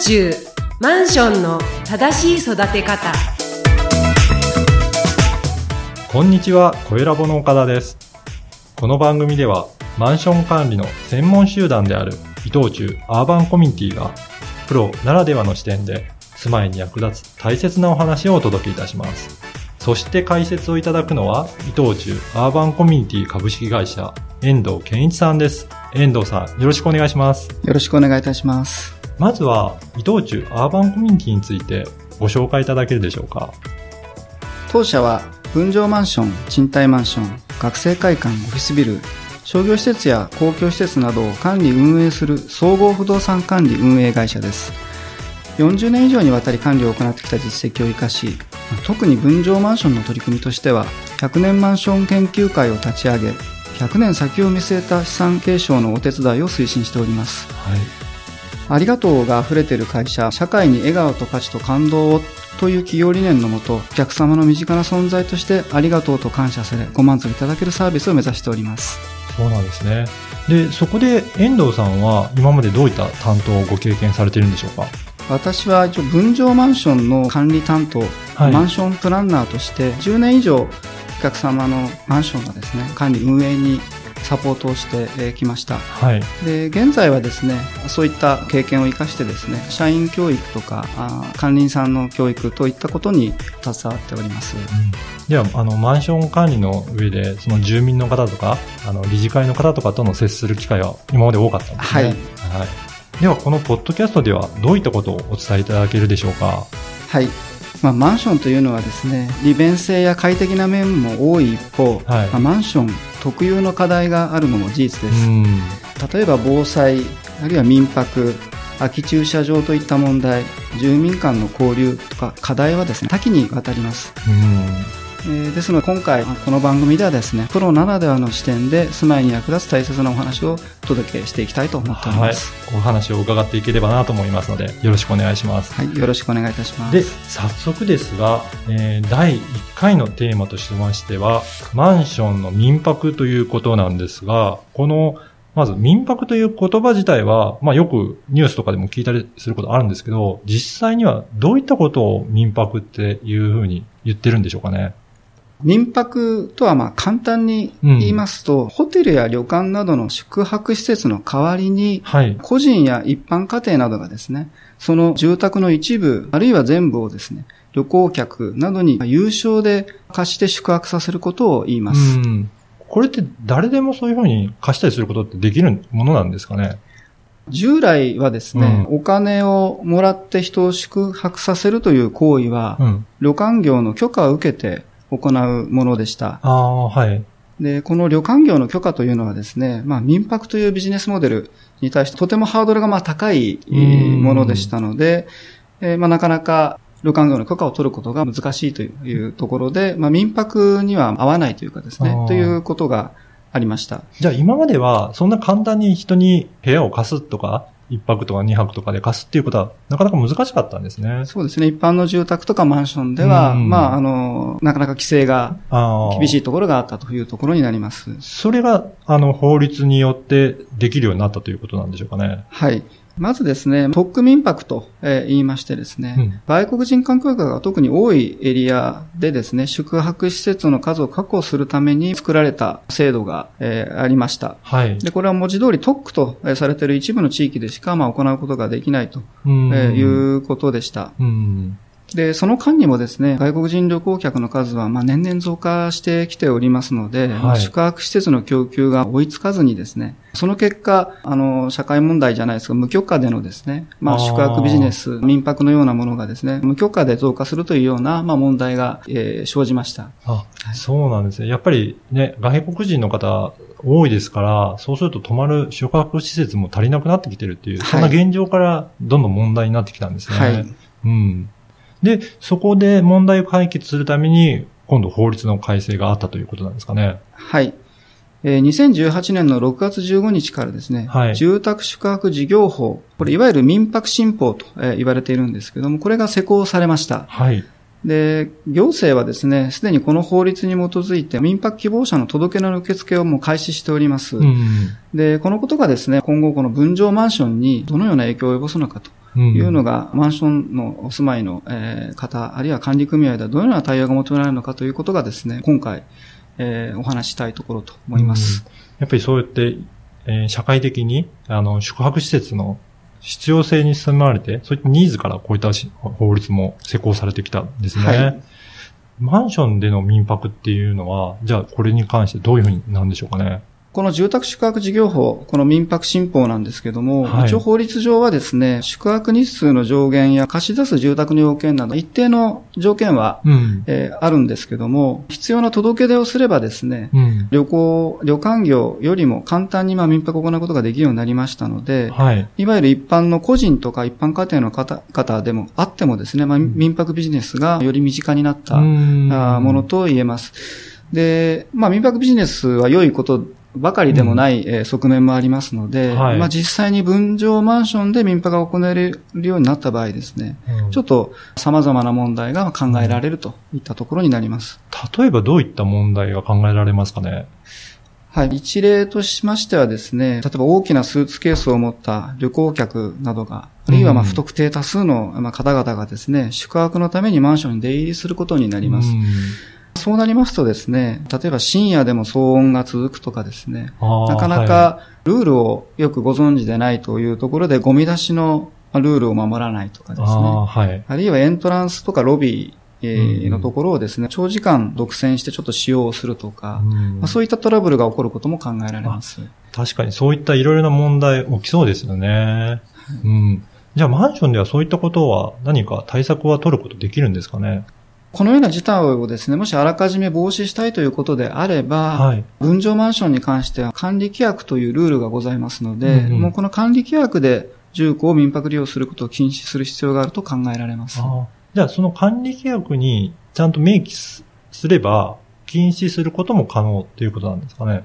中マンションの正しい育て方こんにちは、小ラボの岡田です。この番組では、マンション管理の専門集団である伊藤忠アーバンコミュニティが、プロならではの視点で、住まいに役立つ大切なお話をお届けいたします。そして解説をいただくのは、伊藤忠アーバンコミュニティ株式会社、遠藤健一さんです。遠藤さん、よろしくお願いします。よろしくお願いいたします。まずは、伊藤忠アーバンコミュニティについてご紹介いただけるでしょうか。当社は分譲マンション、賃貸マンション、学生会館、オフィスビル、商業施設や公共施設などを管理運営する総合不動産管理運営会社です。40年以上にわたり管理を行ってきた実績を生かし、特に分譲マンションの取り組みとしては、100年マンション研究会を立ち上げ、100年先を見据えた資産継承のお手伝いを推進しております。はい。ありがとうが溢れている会社、社会に笑顔と価値と感動をという企業理念のもと、お客様の身近な存在としてありがとうと感謝され、ご満足いただけるサービスを目指しております。そうなんですね。で、そこで遠藤さんは今までどういった担当をご経験されているんでしょうか？私は一応分譲マンションの管理担当、はいマンションプランナーとして10年以上お客様のマンションのですね、管理運営にサポートをしてきました。はい。で現在はですねそういった経験を生かしてですね社員教育とかあ管理人さんの教育といったことに携わっておりますでは、あの、マンション管理の上で、その住民の方とか、あの、理事会の方とかとの接する機会は今まで多かったんですね。はいはい。では、このポッドキャストではどういったことをお伝えいただけるでしょうか？はいまあ、マンションというのはですね利便性や快適な面も多い一方、はいまあマンション特有の課題があるのも事実うです、ん。例えば防災あるいは民泊空き駐車場といった問題住民間の交流とか課題はですね多岐にわたりますうん。えーですので今回この番組ではですねプロならではの視点で住まいに役立つ大切なお話をお届けしていきたいと思っておりはいます。。お話を伺っていければなと思いますので、よろしくお願いします。はい、よろしくお願いいたします。で、早速ですが、えー第1回のテーマとしましては、マンションの民泊ということなんですが、この、まず民泊という言葉自体は、まあよくニュースとかでも聞いたりすることあるんですけど、実際にはどういったことを民泊っていうふうに言ってるんでしょうかね。民泊とはまあ簡単に言いますと、ホテルや旅館などの宿泊施設の代わりに、はい。個人や一般家庭などがですね、その住宅の一部、あるいは全部をですね、旅行客などに有償で貸して宿泊させることを言います。うん。これって誰でもそういうふうに貸したりすることってできるものなんですかね？従来はですね、お金をもらって人を宿泊させるという行為は、うん。旅館業の許可を受けて行うものでした。ああ、はい。で、この旅館業の許可というのはですね、まあ民泊というビジネスモデルに対してとてもハードルがまあ高いものでしたので、えーまあなかなか旅館業の許可を取ることが難しいというところで、まあ民泊には合わないというかですねということがありました。じゃあ今まではそんな簡単に人に部屋を貸すとか、一泊とか二泊とかで貸すっていうことはなかなか難しかったんですね。そうですね、一般の住宅とかマンションでは、うんまああの、なかなか規制が。厳しいところがあったというところになります。それが、あの、法律によってできるようになったということなんでしょうかね。はい。まずですね、特区民泊と、えー言いましてですね、うん外国人観光客が特に多いエリアでですね、宿泊施設の数を確保するために作られた制度が、えーありました。はい。で、これは文字通り特区とえーされている一部の地域でしか、まあ、行うことができないと、うんえーいうことでした。うん。で、その間にもですね、外国人旅行客の数は、まあ、年々増加してきておりますので、はいまあ宿泊施設の供給が追いつかずにですね、その結果、あの、社会問題じゃないですが、無許可でのですね、まあ、宿泊ビジネス、民泊のようなものがですね、無許可で増加するというような、まあ、問題が、えー生じました。あ、そうなんですね。やっぱりね、外国人の方多いですから、そうすると泊まる宿泊施設も足りなくなってきてるっていう、そんなはい現状からどんどん問題になってきたんですね。はい。うん。で、そこで問題を解決するために、今度法律の改正があったということなんですかね。はい。えー2018年の6月15日からですね、はい住宅宿泊事業法、これいわゆる民泊新法とえー言われているんですけども、これが施行されました。はい。で、行政はですね、すでにこの法律に基づいて民泊希望者の届けの受付をもう開始しております。うん。で、このことがですね、今後この分譲マンションにどのような影響を及ぼすのかというのが、マンションのお住まいの、えー、方、あるいは管理組合ではどのような対応が求められるのかということがですね、今回、えー、お話したいところと思います。やっぱりそうやって、えー、社会的に、あの、宿泊施設の必要性に迫られて、そういったニーズからこういった法律も施行されてきたんですね。はい、マンションでの民泊っていうのは、じゃあこれに関してどういうふうになんでしょうかね。この住宅宿泊事業法、この民泊新法なんですけども、はい、一応法律上はですね、宿泊日数の上限や貸し出す住宅の要件など、一定の条件は、うん、えー、あるんですけども、必要な届け出をすればですね、うん、旅行、旅館業よりも簡単にまあ民泊を行うことができるようになりましたので、はい、いわゆる一般の個人とか一般家庭の方々でもあってもですね、まあ、民泊ビジネスがより身近になったものと言えます。で、まあ民泊ビジネスは良いことばかりでもない、え側面もありますので、はい、まあ実際に分譲マンションで民泊が行えるようになった場合ですね、うん、ちょっと様々な問題が考えられるといったところになります。例えばどういった問題が考えられますかね？はい。一例としましてはですね、例えば大きなスーツケースを持った旅行客などが、あるいはまあ不特定多数の方々がですね、宿泊のためにマンションに出入りすることになります。うんそうなりますとですね、例えば深夜でも騒音が続くとかですね、なかなかルールをよくご存知でないというところでゴミ出しのルールを守らないとかですね、あはい、あるいはエントランスとかロビーのところをですね、長時間独占してちょっと使用するとか、まあ、そういったトラブルが起こることも考えられます。確かにそういったいろいろな問題起きそうですよね。うん。じゃあマンションではそういったことは何か対策は取ることできるんですかね？このような事態をですね、もしあらかじめ防止したいということであれば、はい、分譲マンションに関しては管理規約というルールがございますので、うんうん、もうこの管理規約で住戸を民泊利用することを禁止する必要があると考えられます。じゃあその管理規約にちゃんと明記すれば、禁止することも可能ということなんですかね。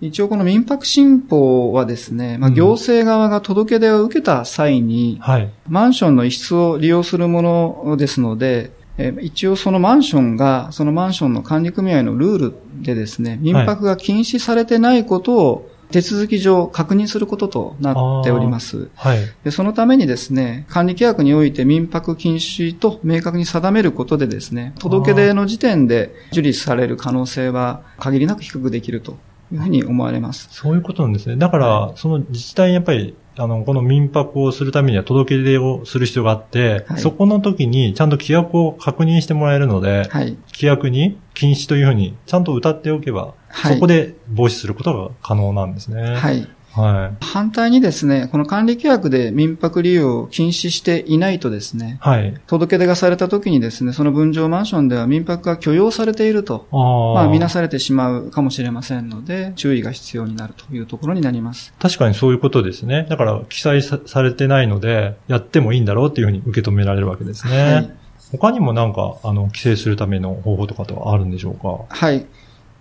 一応この民泊新法はですね、まあ、行政側が届け出を受けた際に、うんはい、マンションの一室を利用するものですので、え一応そのマンションが、そのマンションの管理組合のルールでですね、民泊が禁止されてないことを手続き上確認することとなっております。はい、でそのためにですね、管理規約において民泊禁止と明確に定めることでですね、届け出の時点で受理される可能性は限りなく低くできるというふうに思われます。そういうことなんですね。だから、その自治体にやっぱりあの、この民泊をするためには届け出をする必要があって、はい、そこの時にちゃんと規約を確認してもらえるので、はい、規約に禁止というふうにちゃんと歌っておけば、はい、そこで防止することが可能なんですね。はい。はい。反対にですね、この管理規約で民泊利用を禁止していないとですね、はい。届け出がされた時にですね、その分譲マンションでは民泊が許容されていると、あまあ、見なされてしまうかもしれませんので、注意が必要になるというところになります。確かにそういうことですね。だから、記載されてないので、やってもいいんだろうっていうふうに受け止められるわけですね。はい。他にもなんか、あの、規制するための方法とかとはあるんでしょうか？はい。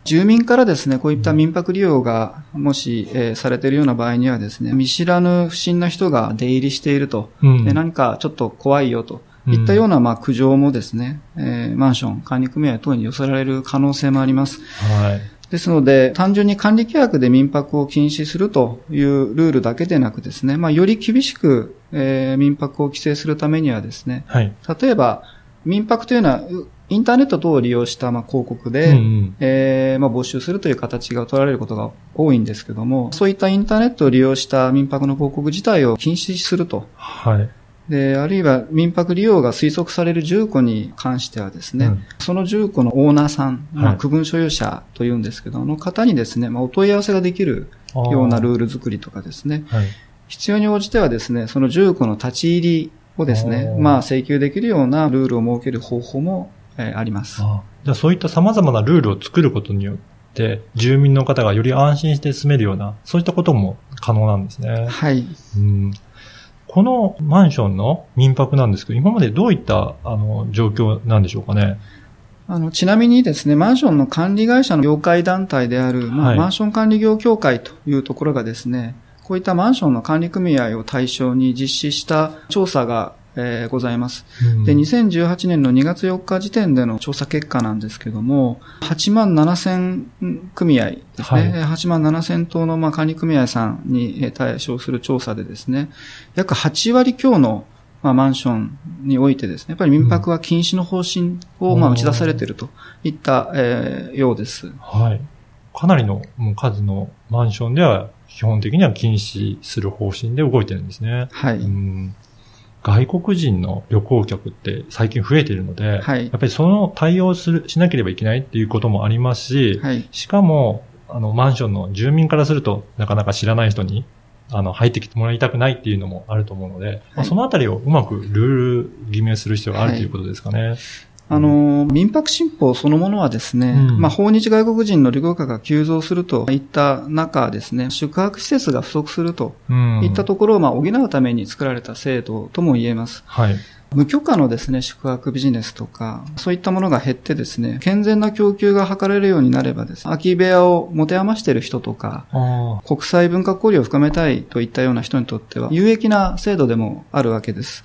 住民からですね、こういった民泊利用が、もし、えー、されているような場合にはですね、見知らぬ不審な人が出入りしていると、うん、で何かちょっと怖いよと、いったような、まあ、苦情もですね、えー、マンション、管理組合等に寄せられる可能性もあります。はい。ですので、単純に管理規約で民泊を禁止するというルールだけでなくですね、まあ、より厳しく、えー、民泊を規制するためにはですね、はい、例えば、民泊というのは、インターネット等を利用したまあ広告で、うんうん、えー、まあ募集するという形が取られることが多いんですけども、そういったインターネットを利用した民泊の広告自体を禁止すると。はい。で、あるいは民泊利用が推測される住戸に関してはですね、うん、その住戸のオーナーさん、まあ、区分所有者というんですけど、はい、の方にですね、まあ、お問い合わせができるようなルール作りとかですね、はい、必要に応じてはですね、その住戸の立ち入りをですね、まあ請求できるようなルールを設ける方法もえー、あります。あじゃあそういった様々なルールを作ることによって、住民の方がより安心して住めるような、そういったことも可能なんですね。はい。うんこのマンションの民泊なんですけど、今までどういったあの状況なんでしょうかね？あの、ちなみにですね、マンションの管理会社の業界団体である、まあ、はい、マンション管理業協会というところがですね、こういったマンションの管理組合を対象に実施した調査がえー、ございます、うん、で、2018年の2月4日時点での調査結果なんですけども、8万7千組合ですね、はい、8万7千頭のまあ管理組合さんに対象する調査でですね、約8割強のまあ、マンションにおいてですね、やっぱり民泊は禁止の方針を、まあ、打ち出されているといった、えー、ようです。はい。かなりの数のマンションでは、基本的には禁止する方針で動いてるんですね。はい。うん外国人の旅行客って最近増えているので、はい、やっぱりその対応する、しなければいけないっていうこともありますし、はい、しかも、あの、マンションの住民からすると、なかなか知らない人に、あの、入ってきてもらいたくないっていうのもあると思うので、はい、まあ、そのあたりをうまくルール決めする必要があるということですかね。あの、民泊新法そのものはですね、うん、まあ、訪日外国人の旅行客が急増するといった中ですね、宿泊施設が不足するといったところを、まあ、補うために作られた制度とも言えます。はい。無許可のですね、宿泊ビジネスとか、そういったものが減ってですね、健全な供給が図れるようになればですね、空き部屋を持て余している人とか、国際文化交流を深めたいといったような人にとっては、有益な制度でもあるわけです。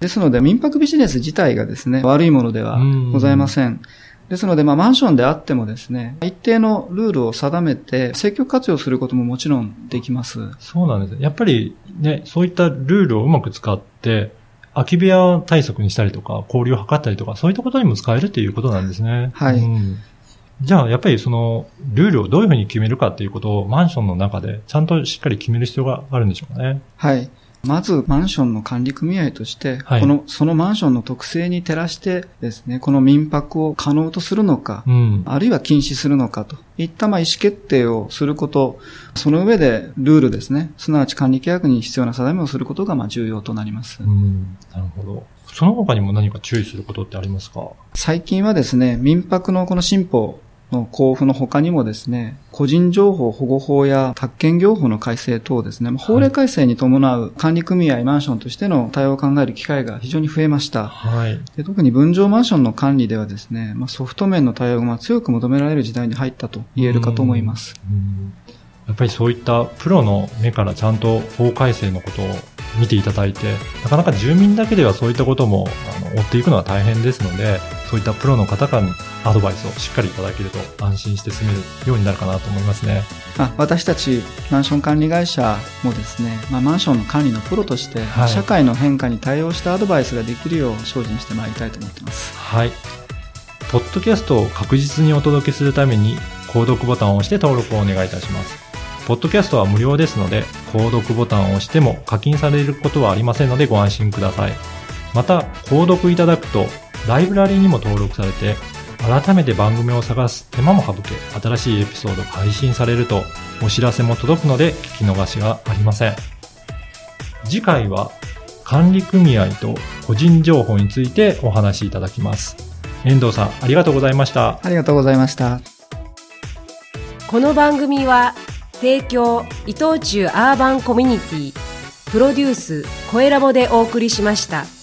ですので、民泊ビジネス自体がですね、悪いものではございません。ですので、まあ、マンションであってもですね、一定のルールを定めて、積極活用することももちろんできます。そうなんです。やっぱりね、そういったルールをうまく使って、空き部屋対策にしたりとか、交流を図ったりとか、そういったことにも使えるっていうことなんですね。はい。うん、じゃあ、やっぱりその、ルールをどういうふうに決めるかっていうことを、マンションの中で、ちゃんとしっかり決める必要があるんでしょうかね。はい。まず、マンションの管理組合として、はい、この、そのマンションの特性に照らしてですね、この民泊を可能とするのか、うん、あるいは禁止するのかと。いったまあ意思決定をすること、その上でルールですね、すなわち管理規約に必要な定めをすることがまあ重要となります。うん、なるほど。その他にも何か注意することってありますか？最近はですね、民泊のこの進歩の交付の他にもですね、個人情報保護法や宅建業法の改正等ですね、法令改正に伴う管理組合マンションとしての対応を考える機会が非常に増えました。はい、で特に分譲マンションの管理ではですね、まあ、ソフト面の対応が強く求められる時代に入ったと言えるかと思います。やっぱりそういったプロの目からちゃんと法改正のことを見ていただいて、なかなか住民だけではそういったこともあの追っていくのは大変ですので、そういったプロの方からアドバイスをしっかりいただけると安心して住めるようになるかなと思いますね。あ私たちマンション管理会社もですね、まあ、マンションの管理のプロとして、はい、社会の変化に対応したアドバイスができるよう精進してまいりたいと思っています。はい。ポッドキャストを確実にお届けするために、購読ボタンを押して登録をお願いいたします。ポッドキャストは無料ですので、購読ボタンを押しても課金されることはありませんのでご安心ください。また、購読いただくと、ライブラリーにも登録されて、改めて番組を探す手間も省け、新しいエピソードが配信されると、お知らせも届くので聞き逃しがありません。次回は、管理組合と個人情報についてお話しいただきます。遠藤さん、ありがとうございました。ありがとうございました。この番組は、提供伊藤忠アーバンコミュニティプロデュース声ラボでお送りしました。